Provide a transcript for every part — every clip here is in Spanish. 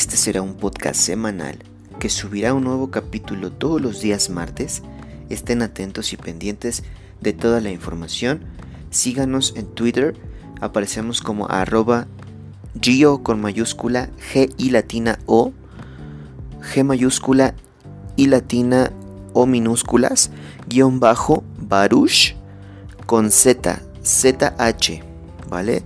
Este será un podcast semanal que subirá un nuevo capítulo todos los días martes. Estén atentos y pendientes de toda la información. Síganos en Twitter. Aparecemos como arroba Gio con mayúscula G y latina O. G mayúscula y latina O minúsculas. Guión bajo Baruch con Z. ZH. ¿Vale?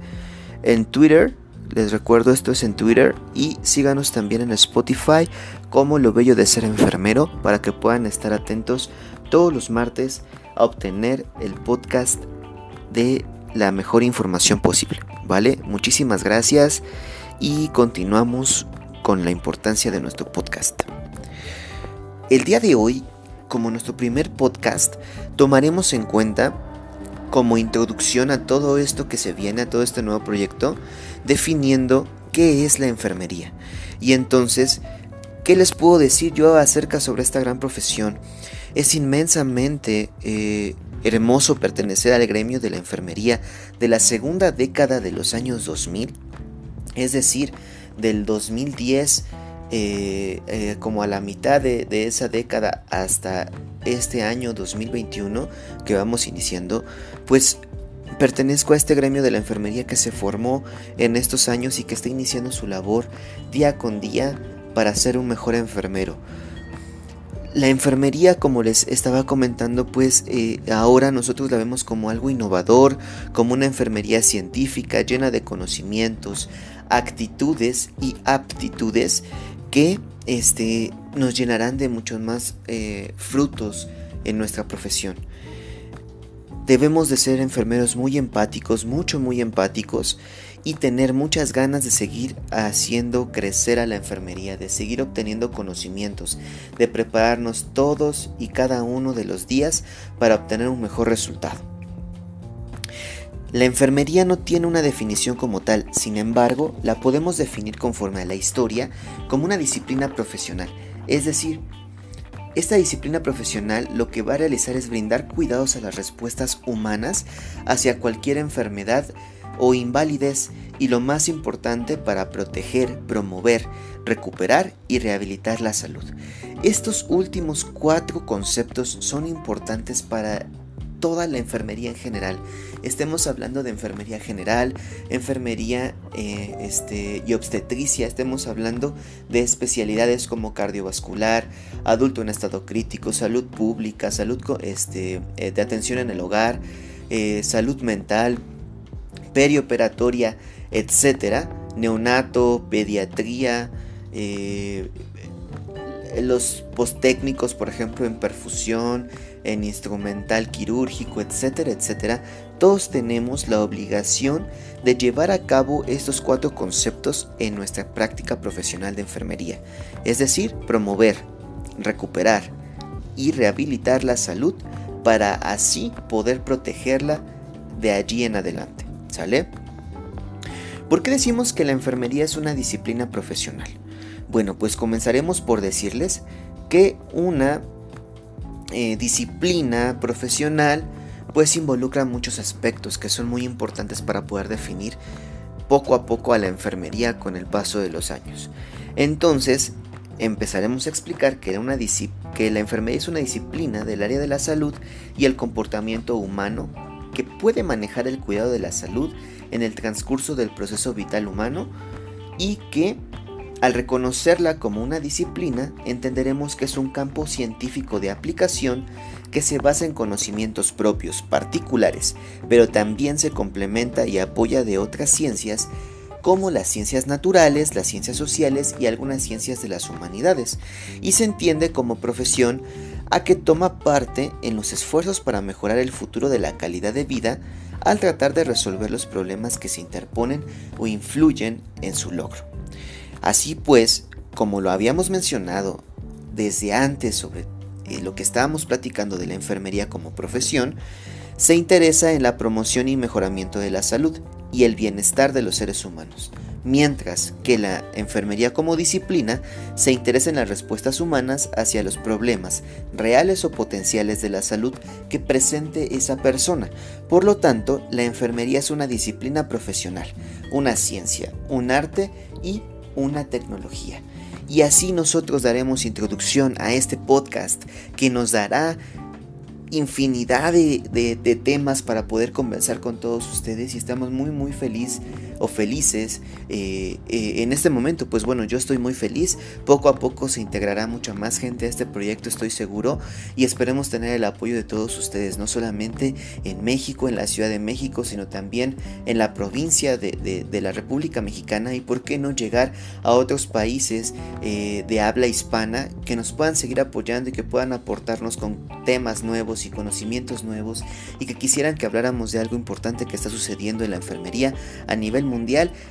En Twitter les recuerdo, esto es en Twitter y síganos también en Spotify como Lo Bello de Ser Enfermero para que puedan estar atentos todos los martes a obtener el podcast de la mejor información posible. ¿Vale? Muchísimas gracias y continuamos con la importancia de nuestro podcast. El día de hoy, como nuestro primer podcast, tomaremos en cuenta como introducción a todo esto que se viene, a todo este nuevo proyecto, definiendo qué es la enfermería. Y entonces, ¿qué les puedo decir yo acerca sobre esta gran profesión? Es inmensamente eh, hermoso pertenecer al gremio de la enfermería de la segunda década de los años 2000, es decir, del 2010 eh, eh, como a la mitad de, de, esa década hasta este año 2021 que vamos iniciando, pues pertenezco a este gremio de la enfermería que se formó en estos años y que está iniciando su labor día con día para ser un mejor enfermero. La enfermería, como les estaba comentando, pues eh, ahora nosotros la vemos como algo innovador, como una enfermería científica llena de conocimientos, actitudes y aptitudes que este, nos llenarán de muchos más eh, frutos en nuestra profesión. Debemos de ser enfermeros muy empáticos, mucho, muy empáticos y tener muchas ganas de seguir haciendo crecer a la enfermería, de seguir obteniendo conocimientos, de prepararnos todos y cada uno de los días para obtener un mejor resultado. La enfermería no tiene una definición como tal, sin embargo, la podemos definir conforme a la historia como una disciplina profesional. Es decir, esta disciplina profesional lo que va a realizar es brindar cuidados a las respuestas humanas hacia cualquier enfermedad o invalidez y lo más importante para proteger, promover, recuperar y rehabilitar la salud. Estos últimos cuatro conceptos son importantes para toda la enfermería en general. Estemos hablando de enfermería general, enfermería eh, este, y obstetricia, estemos hablando de especialidades como cardiovascular, adulto en estado crítico, salud pública, salud este, eh, de atención en el hogar, eh, salud mental, perioperatoria, etcétera, neonato, pediatría, los posttécnicos, por ejemplo, en perfusión, en instrumental quirúrgico, etcétera, etcétera, todos tenemos la obligación de llevar a cabo estos cuatro conceptos en nuestra práctica profesional de enfermería, es decir, promover, recuperar y rehabilitar la salud para así poder protegerla de allí en adelante. ¿Sale? ¿Por qué decimos que la enfermería es una disciplina profesional? Bueno, pues comenzaremos por decirles que una eh, disciplina profesional pues involucra muchos aspectos que son muy importantes para poder definir poco a poco a la enfermería con el paso de los años. Entonces, empezaremos a explicar que, una que la enfermería es una disciplina del área de la salud y el comportamiento humano que puede manejar el cuidado de la salud en el transcurso del proceso vital humano y que al reconocerla como una disciplina, entenderemos que es un campo científico de aplicación que se basa en conocimientos propios, particulares, pero también se complementa y apoya de otras ciencias como las ciencias naturales, las ciencias sociales y algunas ciencias de las humanidades, y se entiende como profesión a que toma parte en los esfuerzos para mejorar el futuro de la calidad de vida al tratar de resolver los problemas que se interponen o influyen en su logro. Así pues, como lo habíamos mencionado desde antes sobre eh, lo que estábamos platicando de la enfermería como profesión, se interesa en la promoción y mejoramiento de la salud y el bienestar de los seres humanos, mientras que la enfermería como disciplina se interesa en las respuestas humanas hacia los problemas reales o potenciales de la salud que presente esa persona. Por lo tanto, la enfermería es una disciplina profesional, una ciencia, un arte y una tecnología. Y así nosotros daremos introducción a este podcast que nos dará infinidad de, temas para poder conversar con todos ustedes y estamos muy muy feliz o felices eh, eh, en este momento pues bueno yo estoy muy feliz. Poco a poco se integrará mucha más gente a este proyecto estoy seguro y esperemos tener el apoyo de todos ustedes no solamente en México en la Ciudad de México sino también en la provincia de, la República Mexicana y por qué no llegar a otros países eh, de habla hispana que nos puedan seguir apoyando y que puedan aportarnos con temas nuevos y conocimientos nuevos y que quisieran que habláramos de algo importante que está sucediendo en la enfermería a nivel mundial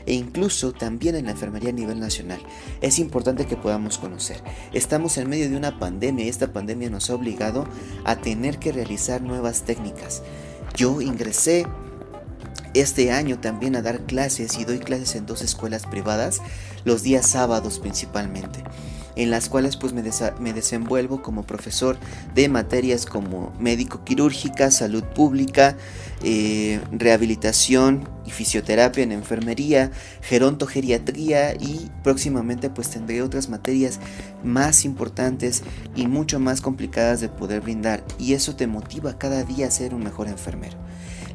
e incluso también en la enfermería a nivel nacional. Es importante que podamos conocer. Estamos en medio de una pandemia y esta pandemia nos ha obligado a tener que realizar nuevas técnicas. Yo ingresé este año también a dar clases y doy clases en dos escuelas privadas, los días sábados principalmente en las cuales pues me, desenvuelvo como profesor de materias como médico quirúrgica, salud pública, eh, rehabilitación y fisioterapia en enfermería, gerontogeriatría y próximamente pues tendré otras materias más importantes y mucho más complicadas de poder brindar y eso te motiva cada día a ser un mejor enfermero.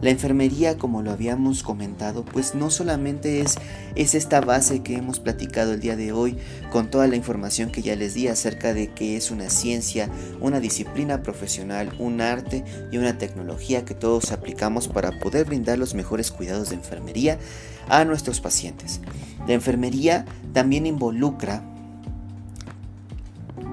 La enfermería, como lo habíamos comentado, pues no solamente es, es esta base que hemos platicado el día de hoy con toda la información que ya les di acerca de que es una ciencia, una disciplina profesional, un arte y una tecnología que todos aplicamos para poder brindar los mejores cuidados de enfermería a nuestros pacientes. La enfermería también involucra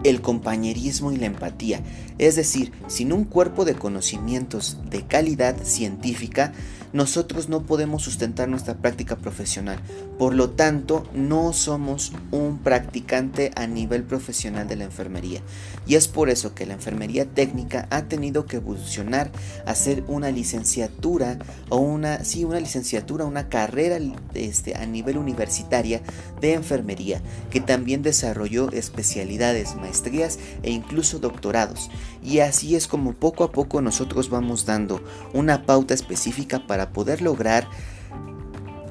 el compañerismo y la empatía, es decir, sin un cuerpo de conocimientos de calidad científica, nosotros no podemos sustentar nuestra práctica profesional. Por lo tanto, no somos un practicante a nivel profesional de la enfermería. Y es por eso que la enfermería técnica ha tenido que evolucionar a ser una licenciatura o una, sí, una licenciatura, una carrera este, a nivel universitaria de enfermería, que también desarrolló especialidades, maestrías e incluso doctorados. Y así es como poco a poco nosotros vamos dando una pauta específica para poder lograr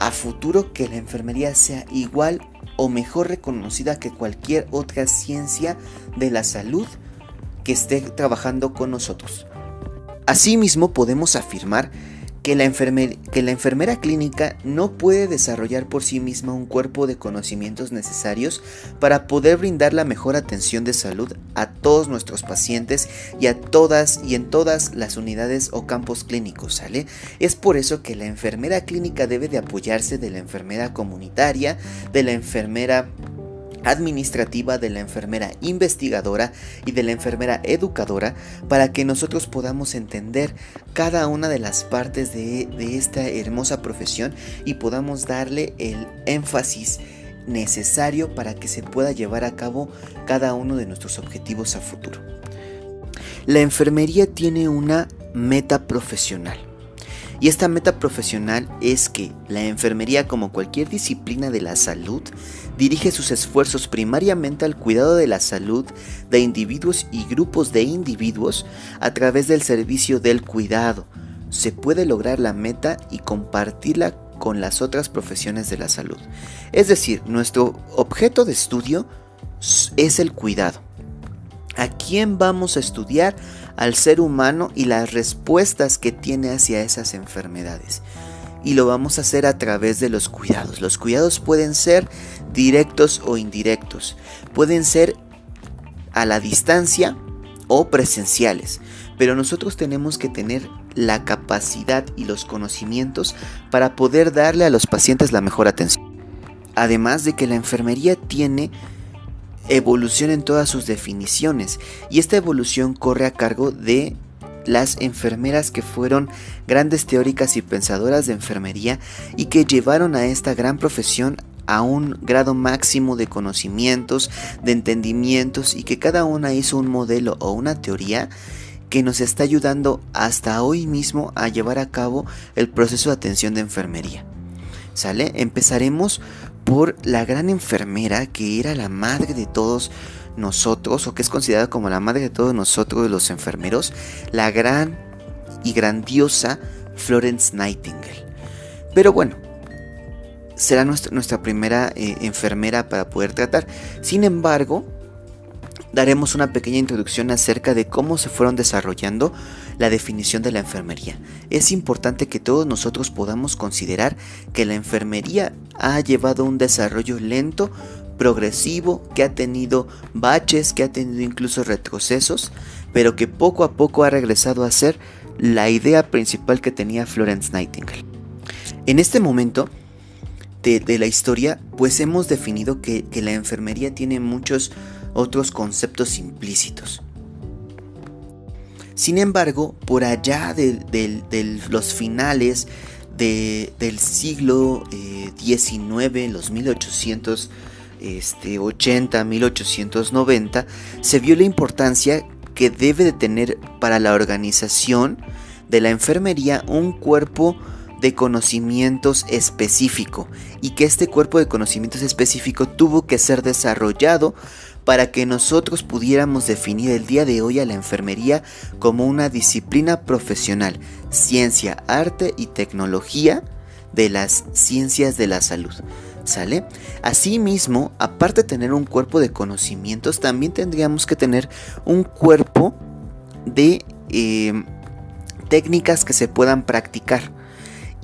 a futuro que la enfermería sea igual o mejor reconocida que cualquier otra ciencia de la salud que esté trabajando con nosotros. Asimismo podemos afirmar que la, enfermera clínica no puede desarrollar por sí misma un cuerpo de conocimientos necesarios para poder brindar la mejor atención de salud a todos nuestros pacientes y a todas y en todas las unidades o campos clínicos, ¿sale? Es por eso que la enfermera clínica debe de apoyarse de la enfermera comunitaria, de la enfermera administrativa de la enfermera investigadora y de la enfermera educadora para que nosotros podamos entender cada una de las partes de, esta hermosa profesión y podamos darle el énfasis necesario para que se pueda llevar a cabo cada uno de nuestros objetivos a futuro. La enfermería tiene una meta profesional. Y esta meta profesional es que la enfermería, como cualquier disciplina de la salud, dirige sus esfuerzos primariamente al cuidado de la salud de individuos y grupos de individuos a través del servicio del cuidado. Se puede lograr la meta y compartirla con las otras profesiones de la salud. Es decir, nuestro objeto de estudio es el cuidado. ¿A quién vamos a estudiar? Al ser humano y las respuestas que tiene hacia esas enfermedades y lo vamos a hacer a través de los cuidados. Los cuidados pueden ser directos o indirectos, pueden ser a la distancia o presenciales, pero nosotros tenemos que tener la capacidad y los conocimientos para poder darle a los pacientes la mejor atención. Además de que la enfermería tiene evolución en todas sus definiciones y esta evolución corre a cargo de las enfermeras que fueron grandes teóricas y pensadoras de enfermería y que llevaron a esta gran profesión a un grado máximo de conocimientos, de entendimientos y que cada una hizo un modelo o una teoría que nos está ayudando hasta hoy mismo a llevar a cabo el proceso de atención de enfermería. ¿Sale? Empezaremos por la gran enfermera que era la madre de todos nosotros, o que es considerada como la madre de todos nosotros, los enfermeros, la gran y grandiosa Florence Nightingale. Pero bueno, será nuestra, primera eh, enfermera para poder tratar. Sin embargo, daremos una pequeña introducción acerca de cómo se fueron desarrollando la definición de la enfermería. Es importante que todos nosotros podamos considerar que la enfermería ha llevado un desarrollo lento, progresivo, que ha tenido baches, que ha tenido incluso retrocesos, pero que poco a poco ha regresado a ser la idea principal que tenía Florence Nightingale. En este momento, de, la historia, pues hemos definido que, la enfermería tiene muchos otros conceptos implícitos. Sin embargo, por allá de, los finales del siglo XIX, eh, los 1880, 1890, este, se vio la importancia que debe de tener para la organización de la enfermería un cuerpo de conocimientos específico y que este cuerpo de conocimientos específico tuvo que ser desarrollado para que nosotros pudiéramos definir el día de hoy a la enfermería como una disciplina profesional, ciencia, arte y tecnología de las ciencias de la salud. ¿Sale? Asimismo, aparte de tener un cuerpo de conocimientos, también tendríamos que tener un cuerpo de eh, técnicas que se puedan practicar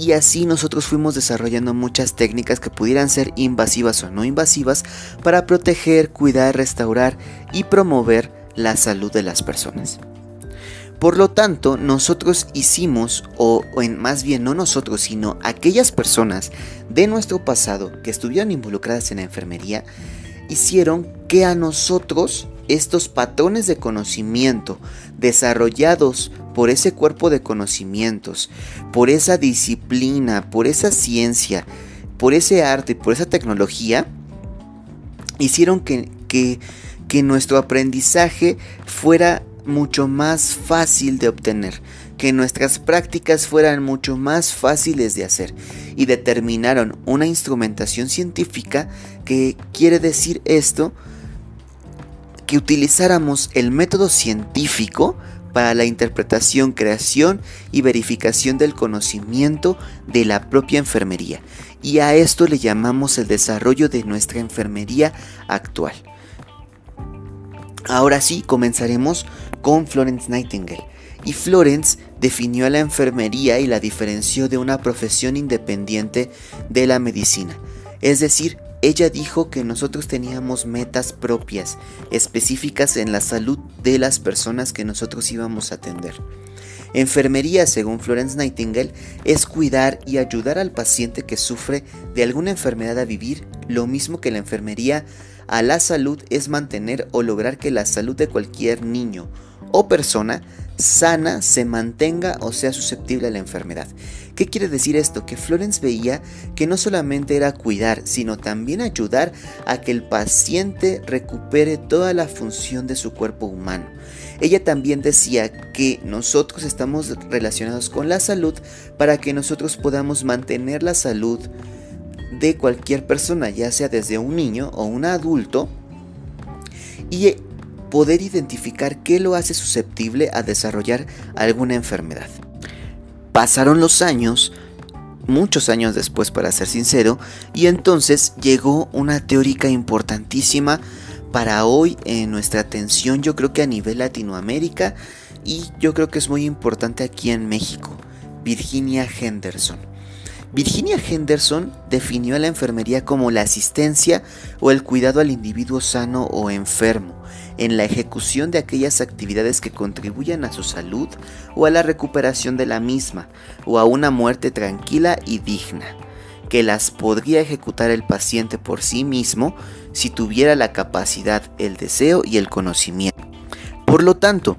y así nosotros fuimos desarrollando muchas técnicas que pudieran ser invasivas o no invasivas para proteger, cuidar, restaurar y promover la salud de las personas. Por lo tanto, nosotros hicimos, o, en, más bien no nosotros, sino aquellas personas de nuestro pasado que estuvieron involucradas en la enfermería, hicieron que a nosotros estos patrones de conocimiento desarrollados por ese cuerpo de conocimientos, por esa disciplina, por esa ciencia, por ese arte, por esa tecnología, hicieron que, que, que nuestro aprendizaje fuera mucho más fácil de obtener, que nuestras prácticas fueran mucho más fáciles de hacer y determinaron una instrumentación científica que quiere decir esto que utilizáramos el método científico para la interpretación, creación y verificación del conocimiento de la propia enfermería. Y a esto le llamamos el desarrollo de nuestra enfermería actual. Ahora sí, comenzaremos con Florence Nightingale. Y Florence definió a la enfermería y la diferenció de una profesión independiente de la medicina, es decir, ella dijo que nosotros teníamos metas propias, específicas en la salud de las personas que nosotros íbamos a atender. Enfermería, según Florence Nightingale, es cuidar y ayudar al paciente que sufre de alguna enfermedad a vivir, lo mismo que la enfermería a la salud es mantener o lograr que la salud de cualquier niño o persona sana se mantenga o sea susceptible a la enfermedad. ¿Qué quiere decir esto? Que Florence veía que no solamente era cuidar, sino también ayudar a que el paciente recupere toda la función de su cuerpo humano. Ella también decía que nosotros estamos relacionados con la salud para que nosotros podamos mantener la salud de cualquier persona, ya sea desde un niño o un adulto, y poder identificar qué lo hace susceptible a desarrollar alguna enfermedad. Pasaron los años, muchos años después para ser sincero, y entonces llegó una teórica importantísima para hoy en nuestra atención, yo creo que a nivel Latinoamérica y yo creo que es muy importante aquí en México, Virginia Henderson. Virginia Henderson definió a la enfermería como la asistencia o el cuidado al individuo sano o enfermo, en la ejecución de aquellas actividades que contribuyan a su salud o a la recuperación de la misma, o a una muerte tranquila y digna, que las podría ejecutar el paciente por sí mismo si tuviera la capacidad, el deseo y el conocimiento. Por lo tanto,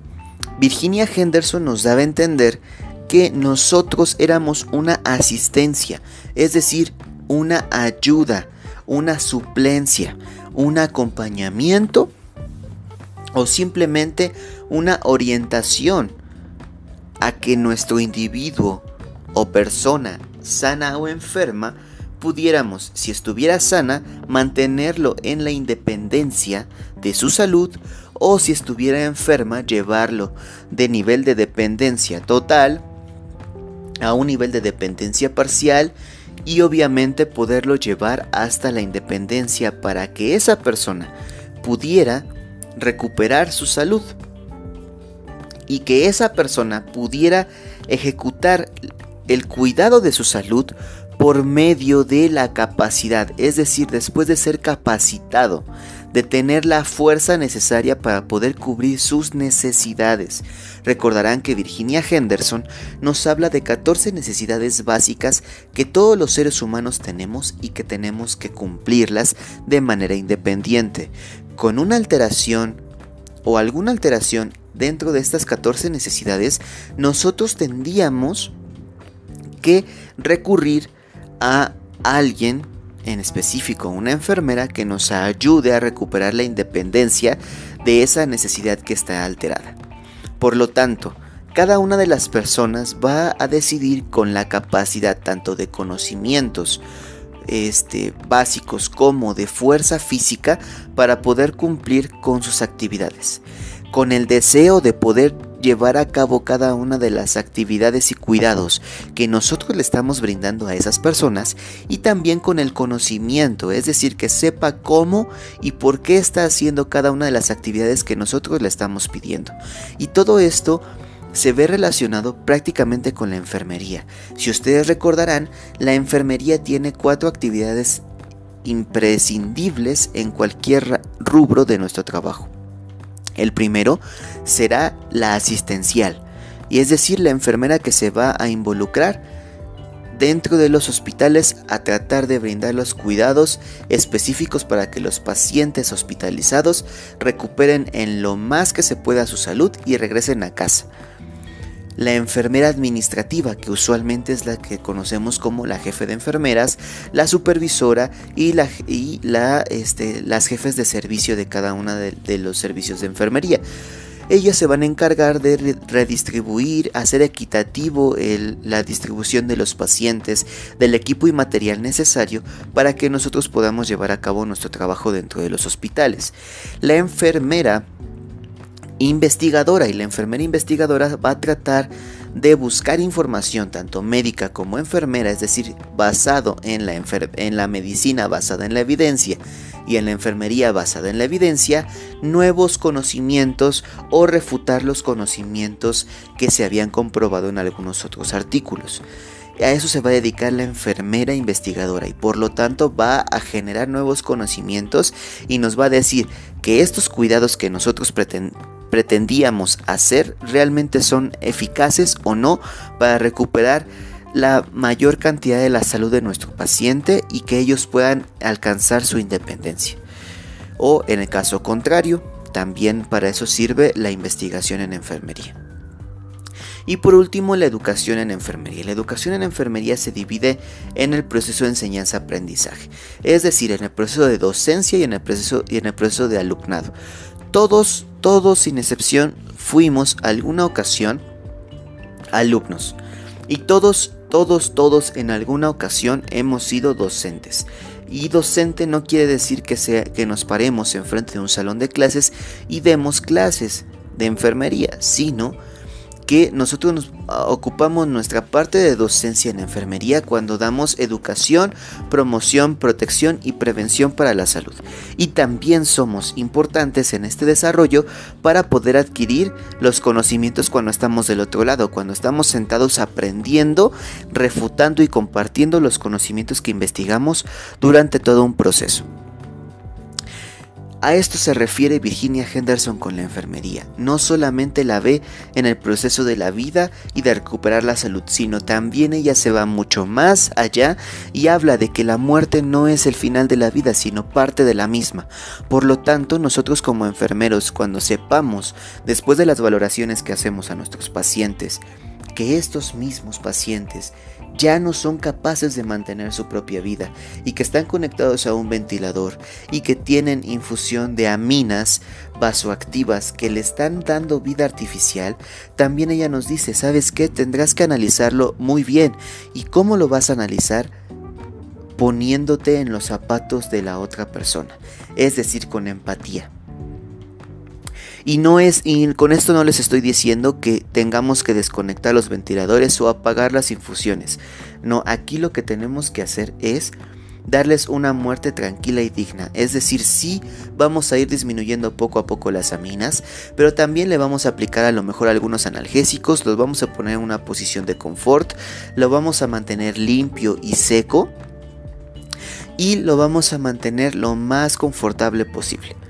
Virginia Henderson nos daba a entender que nosotros éramos una asistencia, es decir, una ayuda, una suplencia, un acompañamiento o simplemente una orientación a que nuestro individuo o persona sana o enferma pudiéramos, si estuviera sana, mantenerlo en la independencia de su salud o si estuviera enferma, llevarlo de nivel de dependencia total a un nivel de dependencia parcial y obviamente poderlo llevar hasta la independencia para que esa persona pudiera recuperar su salud y que esa persona pudiera ejecutar el cuidado de su salud por medio de la capacidad, es decir, después de ser capacitado, de tener la fuerza necesaria para poder cubrir sus necesidades. Recordarán que Virginia Henderson nos habla de 14 necesidades básicas que todos los seres humanos tenemos y que tenemos que cumplirlas de manera independiente. Con una alteración o alguna alteración dentro de estas 14 necesidades, nosotros tendríamos que recurrir a alguien en específico una enfermera que nos ayude a recuperar la independencia de esa necesidad que está alterada. Por lo tanto, cada una de las personas va a decidir con la capacidad tanto de conocimientos este, básicos como de fuerza física para poder cumplir con sus actividades, con el deseo de poder llevar a cabo cada una de las actividades y cuidados que nosotros le estamos brindando a esas personas y también con el conocimiento, es decir, que sepa cómo y por qué está haciendo cada una de las actividades que nosotros le estamos pidiendo. Y todo esto se ve relacionado prácticamente con la enfermería. Si ustedes recordarán, la enfermería tiene cuatro actividades imprescindibles en cualquier rubro de nuestro trabajo. El primero será la asistencial, y es decir, la enfermera que se va a involucrar dentro de los hospitales a tratar de brindar los cuidados específicos para que los pacientes hospitalizados recuperen en lo más que se pueda su salud y regresen a casa la enfermera administrativa, que usualmente es la que conocemos como la jefe de enfermeras, la supervisora y, la, y la, este, las jefes de servicio de cada uno de, los servicios de enfermería. Ellas se van a encargar de redistribuir, hacer equitativo la distribución de los pacientes, del equipo y material necesario para que nosotros podamos llevar a cabo nuestro trabajo dentro de los hospitales. La enfermera investigadora y la enfermera investigadora va a tratar de buscar información tanto médica como enfermera, es decir, basado en la, en la medicina basada en la evidencia y en la enfermería basada en la evidencia, nuevos conocimientos o refutar los conocimientos que se habían comprobado en algunos otros artículos. A eso se va a dedicar la enfermera investigadora y por lo tanto va a generar nuevos conocimientos y nos va a decir que estos cuidados que nosotros pretendemos pretendíamos hacer realmente son eficaces o no para recuperar la mayor cantidad de la salud de nuestro paciente y que ellos puedan alcanzar su independencia. O en el caso contrario, también para eso sirve la investigación en enfermería. Y por último, la educación en enfermería. La educación en enfermería se divide en el proceso de enseñanza-aprendizaje, es decir, en el proceso de docencia y en el proceso, y en el proceso de alumnado. Todos, todos sin excepción, fuimos alguna ocasión alumnos. Y todos, todos, todos en alguna ocasión hemos sido docentes. Y docente no quiere decir que, sea, que nos paremos enfrente de un salón de clases y demos clases de enfermería, sino que nosotros nos ah, ocupamos nuestra parte de docencia en enfermería cuando damos educación, promoción, protección y prevención para la salud. Y también somos importantes en este desarrollo para poder adquirir los conocimientos cuando estamos del otro lado, cuando estamos sentados aprendiendo, refutando y compartiendo los conocimientos que investigamos durante todo un proceso. A esto se refiere Virginia Henderson con la enfermería. No solamente la ve en el proceso de la vida y de recuperar la salud, sino también ella se va mucho más allá y habla de que la muerte no es el final de la vida, sino parte de la misma. Por lo tanto, nosotros como enfermeros, cuando sepamos, después de las valoraciones que hacemos a nuestros pacientes, que estos mismos pacientes ya no son capaces de mantener su propia vida y que están conectados a un ventilador y que tienen infusión de aminas vasoactivas que le están dando vida artificial, también ella nos dice, ¿sabes qué? Tendrás que analizarlo muy bien. ¿Y cómo lo vas a analizar? Poniéndote en los zapatos de la otra persona, es decir, con empatía. Y no es y con esto no les estoy diciendo que tengamos que desconectar los ventiladores o apagar las infusiones. No, aquí lo que tenemos que hacer es darles una muerte tranquila y digna. Es decir, sí vamos a ir disminuyendo poco a poco las aminas, pero también le vamos a aplicar a lo mejor algunos analgésicos, los vamos a poner en una posición de confort, lo vamos a mantener limpio y seco y lo vamos a mantener lo más confortable posible.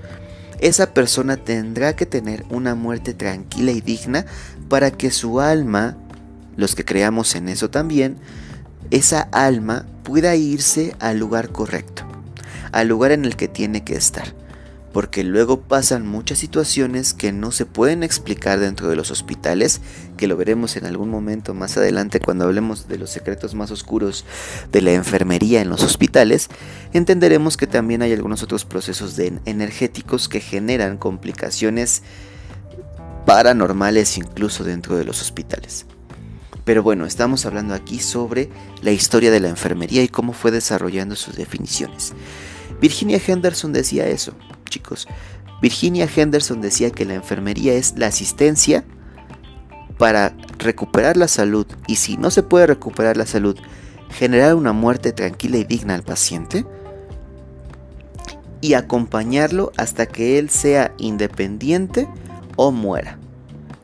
Esa persona tendrá que tener una muerte tranquila y digna para que su alma, los que creamos en eso también, esa alma pueda irse al lugar correcto, al lugar en el que tiene que estar. Porque luego pasan muchas situaciones que no se pueden explicar dentro de los hospitales, que lo veremos en algún momento más adelante cuando hablemos de los secretos más oscuros de la enfermería en los hospitales, entenderemos que también hay algunos otros procesos de energéticos que generan complicaciones paranormales incluso dentro de los hospitales. Pero bueno, estamos hablando aquí sobre la historia de la enfermería y cómo fue desarrollando sus definiciones. Virginia Henderson decía eso, chicos. Virginia Henderson decía que la enfermería es la asistencia para recuperar la salud y si no se puede recuperar la salud, generar una muerte tranquila y digna al paciente y acompañarlo hasta que él sea independiente o muera.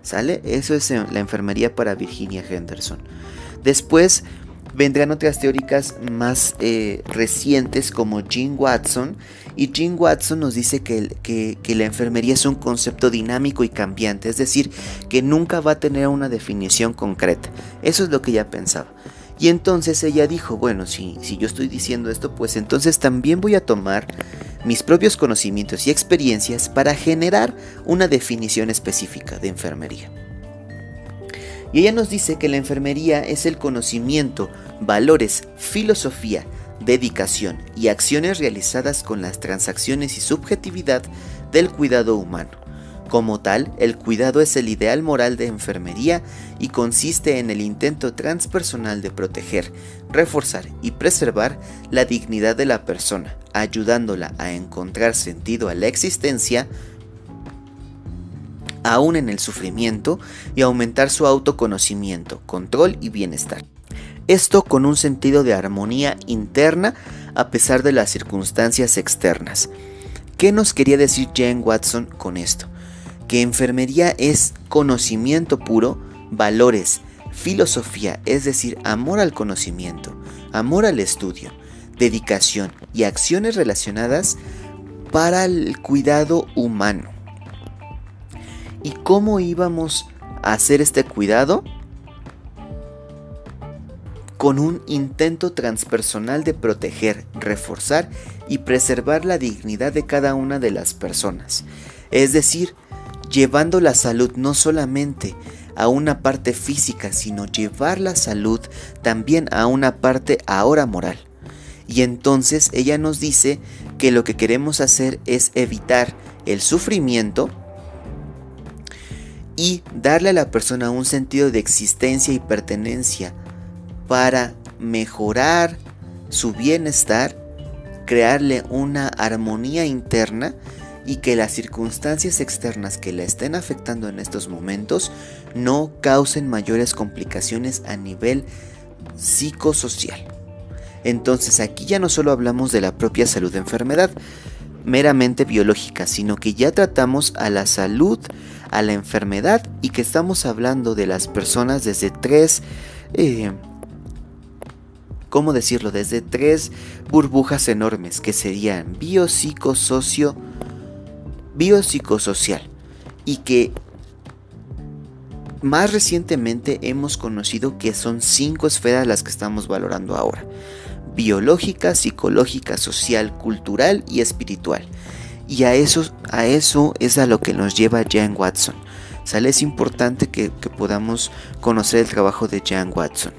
¿Sale? Eso es la enfermería para Virginia Henderson. Después vendrán otras teóricas más eh, recientes como Jean Watson. Y Jean Watson nos dice que, la enfermería es un concepto dinámico y cambiante, es decir, que nunca va a tener una definición concreta. Eso es lo que ella pensaba. Y entonces ella dijo, bueno, si yo estoy diciendo esto, pues entonces también voy a tomar mis propios conocimientos y experiencias para generar una definición específica de enfermería. Y ella nos dice que la enfermería es el conocimiento, valores, filosofía, dedicación y acciones realizadas con las transacciones y subjetividad del cuidado humano. Como tal, el cuidado es el ideal moral de enfermería y consiste en el intento transpersonal de proteger, reforzar y preservar la dignidad de la persona, ayudándola a encontrar sentido a la existencia, aún en el sufrimiento, y aumentar su autoconocimiento, control y bienestar. Esto con un sentido de armonía interna a pesar de las circunstancias externas. ¿Qué nos quería decir Jane Watson con esto? que enfermería es conocimiento puro, valores, filosofía, es decir, amor al conocimiento, amor al estudio, dedicación y acciones relacionadas para el cuidado humano. ¿Y cómo íbamos a hacer este cuidado? Con un intento transpersonal de proteger, reforzar y preservar la dignidad de cada una de las personas. Es decir, llevando la salud no solamente a una parte física, sino llevar la salud también a una parte ahora moral. Y entonces ella nos dice que lo que queremos hacer es evitar el sufrimiento y darle a la persona un sentido de existencia y pertenencia para mejorar su bienestar, crearle una armonía interna y que las circunstancias externas que la estén afectando en estos momentos no causen mayores complicaciones a nivel psicosocial. Entonces aquí ya no solo hablamos de la propia salud de enfermedad meramente biológica, sino que ya tratamos a la salud, a la enfermedad y que estamos hablando de las personas desde tres, eh, ¿cómo decirlo? Desde tres burbujas enormes que serían biopsicosocio biopsicosocial y que más recientemente hemos conocido que son cinco esferas las que estamos valorando ahora. Biológica, psicológica, social, cultural y espiritual. Y a eso, a eso es a lo que nos lleva Jan Watson. ¿Sale? Es importante que, que podamos conocer el trabajo de Jan Watson.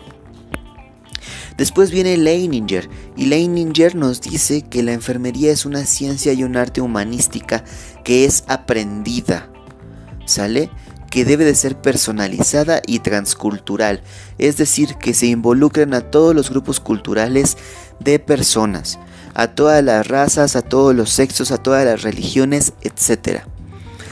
Después viene Leininger y Leininger nos dice que la enfermería es una ciencia y un arte humanística que es aprendida. ¿Sale? que debe de ser personalizada y transcultural, es decir, que se involucren a todos los grupos culturales de personas, a todas las razas, a todos los sexos, a todas las religiones, etc.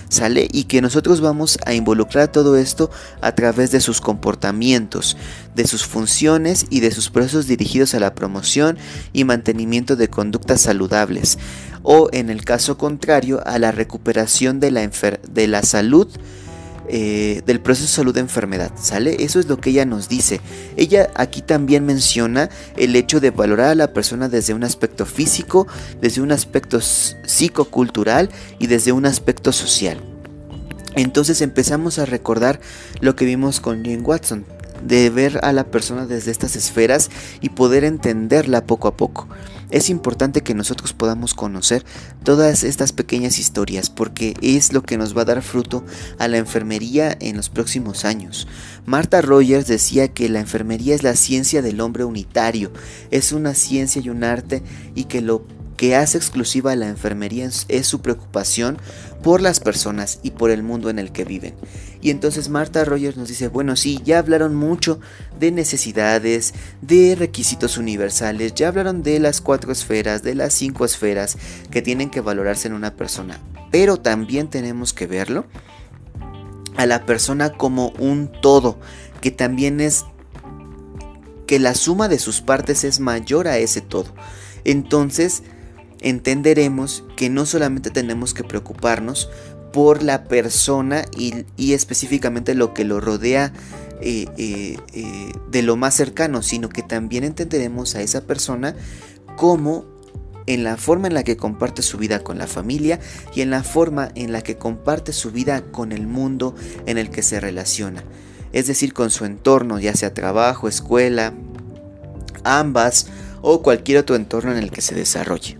¿sale? Y que nosotros vamos a involucrar todo esto a través de sus comportamientos, de sus funciones y de sus procesos dirigidos a la promoción y mantenimiento de conductas saludables, o en el caso contrario, a la recuperación de la, de la salud eh, del proceso de salud de enfermedad, ¿sale? Eso es lo que ella nos dice. Ella aquí también menciona el hecho de valorar a la persona desde un aspecto físico, desde un aspecto psicocultural y desde un aspecto social. Entonces empezamos a recordar lo que vimos con Jane Watson, de ver a la persona desde estas esferas y poder entenderla poco a poco. Es importante que nosotros podamos conocer todas estas pequeñas historias porque es lo que nos va a dar fruto a la enfermería en los próximos años. Marta Rogers decía que la enfermería es la ciencia del hombre unitario, es una ciencia y un arte y que lo que hace exclusiva a la enfermería es su preocupación por las personas y por el mundo en el que viven. Y entonces Marta Rogers nos dice, bueno, sí, ya hablaron mucho de necesidades, de requisitos universales, ya hablaron de las cuatro esferas, de las cinco esferas que tienen que valorarse en una persona, pero también tenemos que verlo a la persona como un todo, que también es que la suma de sus partes es mayor a ese todo. Entonces, entenderemos que no solamente tenemos que preocuparnos por la persona y, específicamente lo que lo rodea eh, eh, eh, de lo más cercano, sino que también entenderemos a esa persona como en la forma en la que comparte su vida con la familia y en la forma en la que comparte su vida con el mundo en el que se relaciona. Es decir, con su entorno, ya sea trabajo, escuela, ambas o cualquier otro entorno en el que se desarrolle.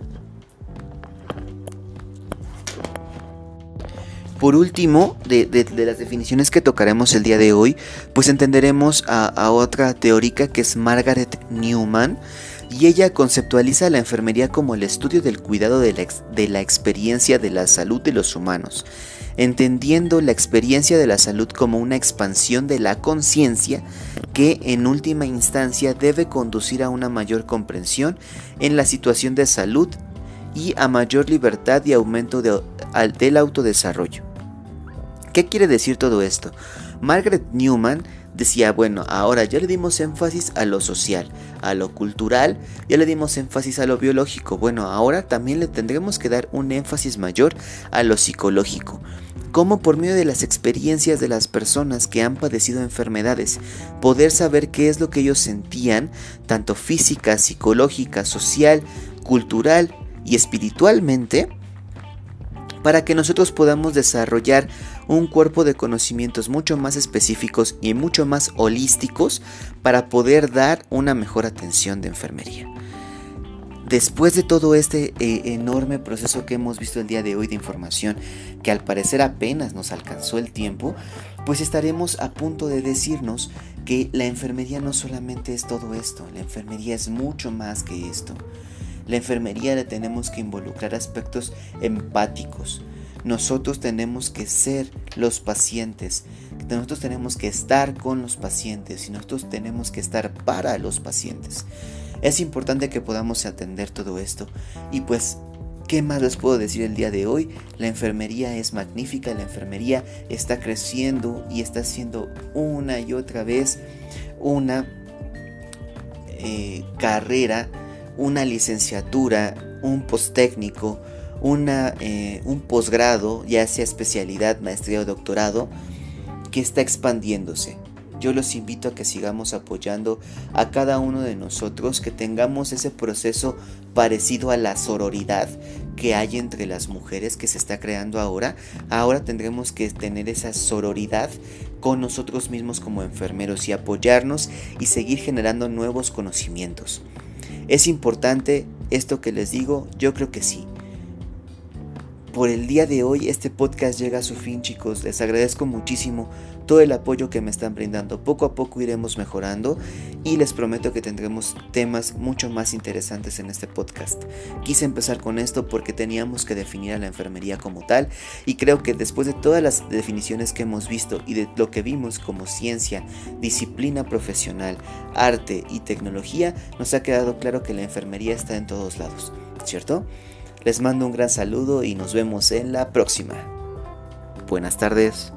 Por último, de, las definiciones que tocaremos el día de hoy, pues entenderemos a, otra teórica que es Margaret Newman, y ella conceptualiza la enfermería como el estudio del cuidado de la, experiencia de la salud de los humanos, entendiendo la experiencia de la salud como una expansión de la conciencia que en última instancia debe conducir a una mayor comprensión en la situación de salud y a mayor libertad y aumento del autodesarrollo. ¿Qué quiere decir todo esto? Margaret Newman decía, bueno, ahora ya le dimos énfasis a lo social, a lo cultural, ya le dimos énfasis a lo biológico, bueno, ahora también le tendremos que dar un énfasis mayor a lo psicológico. Cómo por medio de las experiencias de las personas que han padecido enfermedades, poder saber qué es lo que ellos sentían, tanto física, psicológica, social, cultural y espiritualmente, para que nosotros podamos desarrollar un cuerpo de conocimientos mucho más específicos y mucho más holísticos para poder dar una mejor atención de enfermería. Después de todo este eh, enorme proceso que hemos visto el día de hoy de información, que al parecer apenas nos alcanzó el tiempo, pues estaremos a punto de decirnos que la enfermería no solamente es todo esto, la enfermería es mucho más que esto. La enfermería le tenemos que involucrar aspectos empáticos, nosotros tenemos que ser los pacientes, nosotros tenemos que estar con los pacientes y nosotros tenemos que estar para los pacientes. Es importante que podamos atender todo esto y pues ¿Qué más les puedo decir el día de hoy? La enfermería es magnífica, la enfermería está creciendo y está haciendo una y otra vez una eh, carrera, una licenciatura, un post técnico, una, eh, un posgrado, ya sea especialidad, maestría o doctorado, que está expandiéndose. Yo los invito a que sigamos apoyando a cada uno de nosotros, que tengamos ese proceso parecido a la sororidad que hay entre las mujeres que se está creando ahora. Ahora tendremos que tener esa sororidad con nosotros mismos como enfermeros y apoyarnos y seguir generando nuevos conocimientos. ¿Es importante esto que les digo? Yo creo que sí por el día de hoy este podcast llega a su fin chicos. Les agradezco muchísimo todo el apoyo que me están brindando. Poco a poco iremos mejorando y les prometo que tendremos temas mucho más interesantes en este podcast. Quise empezar con esto porque teníamos que definir a la enfermería como tal y creo que después de todas las definiciones que hemos visto y de lo que vimos como ciencia, disciplina profesional, arte y tecnología, nos ha quedado claro que la enfermería está en todos lados, ¿cierto? Les mando un gran saludo y nos vemos en la próxima. Buenas tardes.